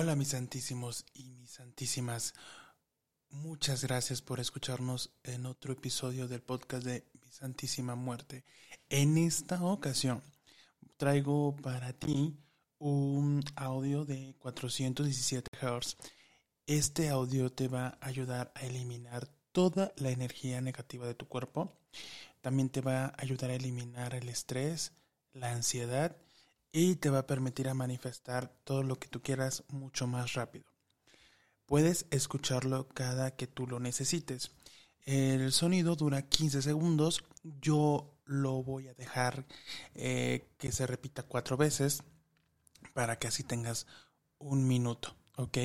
Hola mis santísimos y mis santísimas. Muchas gracias por escucharnos en otro episodio del podcast de Mi Santísima Muerte. En esta ocasión traigo para ti un audio de 417 Hz. Este audio te va a ayudar a eliminar toda la energía negativa de tu cuerpo. También te va a ayudar a eliminar el estrés, la ansiedad y te va a permitir a manifestar todo lo que tú quieras mucho más rápido. Puedes escucharlo cada que tú lo necesites. El sonido dura 15 segundos. Yo lo voy a dejar eh, que se repita cuatro veces para que así tengas un minuto, ¿ok?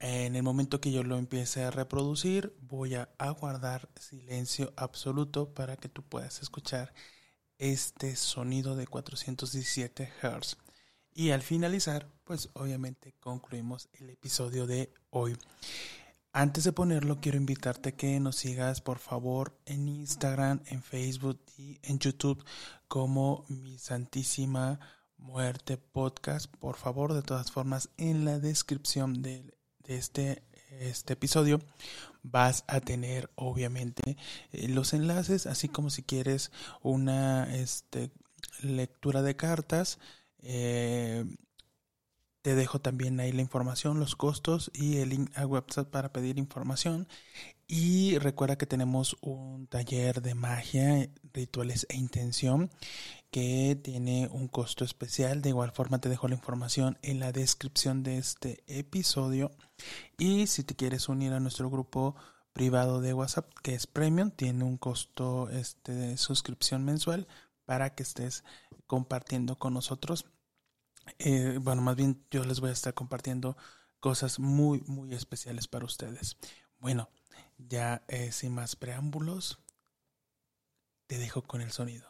En el momento que yo lo empiece a reproducir, voy a aguardar silencio absoluto para que tú puedas escuchar este sonido de 417 Hz. Y al finalizar, pues obviamente concluimos el episodio de hoy. Antes de ponerlo, quiero invitarte que nos sigas por favor en Instagram, en Facebook y en YouTube como mi Santísima Muerte Podcast. Por favor, de todas formas, en la descripción de, de este este episodio vas a tener obviamente eh, los enlaces así como si quieres una este, lectura de cartas eh, te dejo también ahí la información, los costos y el link a website para pedir información. Y recuerda que tenemos un taller de magia, rituales e intención que tiene un costo especial. De igual forma te dejo la información en la descripción de este episodio. Y si te quieres unir a nuestro grupo privado de WhatsApp que es Premium, tiene un costo este, de suscripción mensual para que estés compartiendo con nosotros eh, bueno, más bien yo les voy a estar compartiendo cosas muy, muy especiales para ustedes. Bueno, ya eh, sin más preámbulos, te dejo con el sonido.